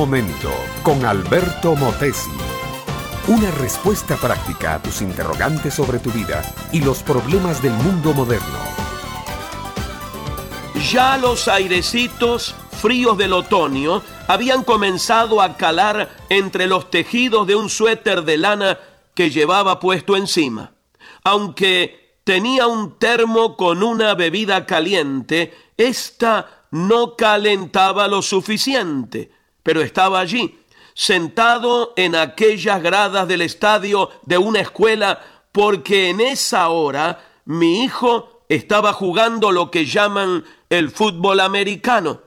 momento con Alberto Motesi. Una respuesta práctica a tus interrogantes sobre tu vida y los problemas del mundo moderno. Ya los airecitos fríos del otoño habían comenzado a calar entre los tejidos de un suéter de lana que llevaba puesto encima. Aunque tenía un termo con una bebida caliente, ésta no calentaba lo suficiente, pero estaba allí, sentado en aquellas gradas del estadio de una escuela, porque en esa hora mi hijo estaba jugando lo que llaman el fútbol americano.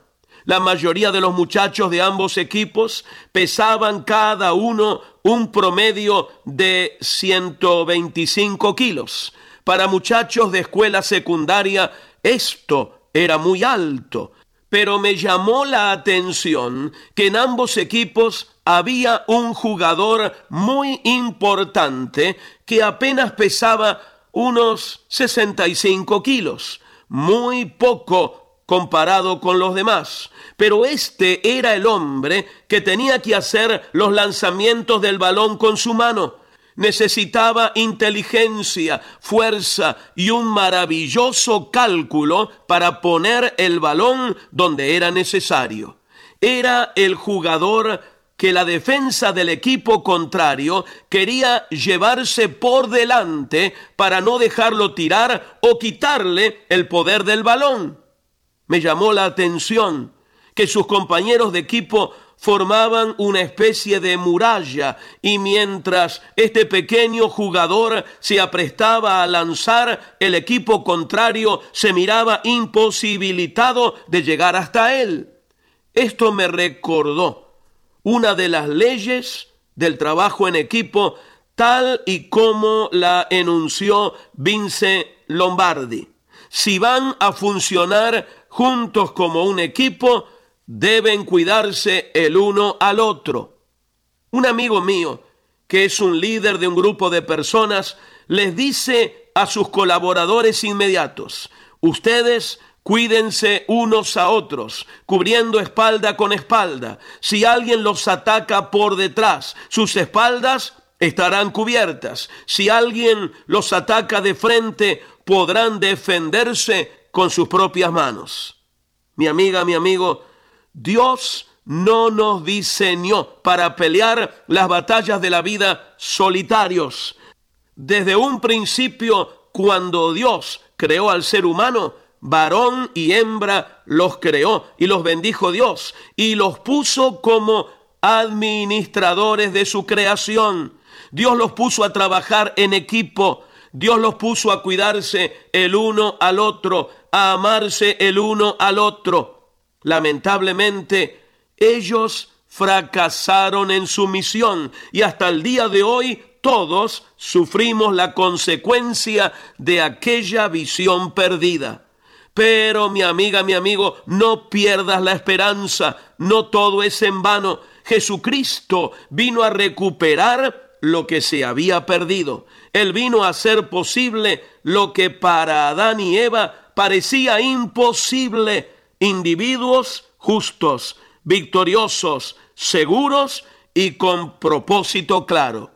La mayoría de los muchachos de ambos equipos pesaban cada uno un promedio de 125 kilos. Para muchachos de escuela secundaria esto era muy alto, pero me llamó la atención que en ambos equipos había un jugador muy importante que apenas pesaba unos 65 kilos, muy poco comparado con los demás. Pero este era el hombre que tenía que hacer los lanzamientos del balón con su mano. Necesitaba inteligencia, fuerza y un maravilloso cálculo para poner el balón donde era necesario. Era el jugador que la defensa del equipo contrario quería llevarse por delante para no dejarlo tirar o quitarle el poder del balón. Me llamó la atención que sus compañeros de equipo formaban una especie de muralla y mientras este pequeño jugador se aprestaba a lanzar, el equipo contrario se miraba imposibilitado de llegar hasta él. Esto me recordó una de las leyes del trabajo en equipo tal y como la enunció Vince Lombardi. Si van a funcionar juntos como un equipo, deben cuidarse el uno al otro. Un amigo mío, que es un líder de un grupo de personas, les dice a sus colaboradores inmediatos, ustedes cuídense unos a otros, cubriendo espalda con espalda. Si alguien los ataca por detrás, sus espaldas estarán cubiertas. Si alguien los ataca de frente, podrán defenderse con sus propias manos. Mi amiga, mi amigo, Dios no nos diseñó para pelear las batallas de la vida solitarios. Desde un principio, cuando Dios creó al ser humano, varón y hembra los creó y los bendijo Dios y los puso como administradores de su creación. Dios los puso a trabajar en equipo. Dios los puso a cuidarse el uno al otro, a amarse el uno al otro. Lamentablemente, ellos fracasaron en su misión y hasta el día de hoy todos sufrimos la consecuencia de aquella visión perdida. Pero mi amiga, mi amigo, no pierdas la esperanza, no todo es en vano. Jesucristo vino a recuperar lo que se había perdido. Él vino a hacer posible lo que para Adán y Eva parecía imposible. Individuos justos, victoriosos, seguros y con propósito claro.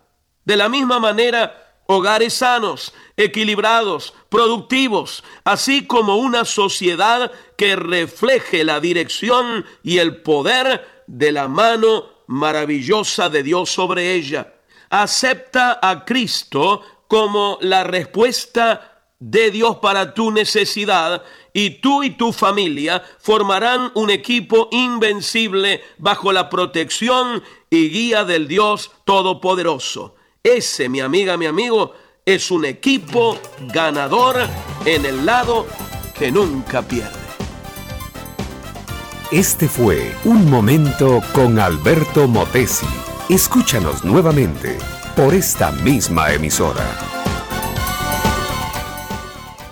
De la misma manera, hogares sanos, equilibrados, productivos, así como una sociedad que refleje la dirección y el poder de la mano maravillosa de Dios sobre ella. Acepta a Cristo como la respuesta de Dios para tu necesidad y tú y tu familia formarán un equipo invencible bajo la protección y guía del Dios Todopoderoso. Ese, mi amiga, mi amigo, es un equipo ganador en el lado que nunca pierde. Este fue Un Momento con Alberto Motesi. Escúchanos nuevamente por esta misma emisora.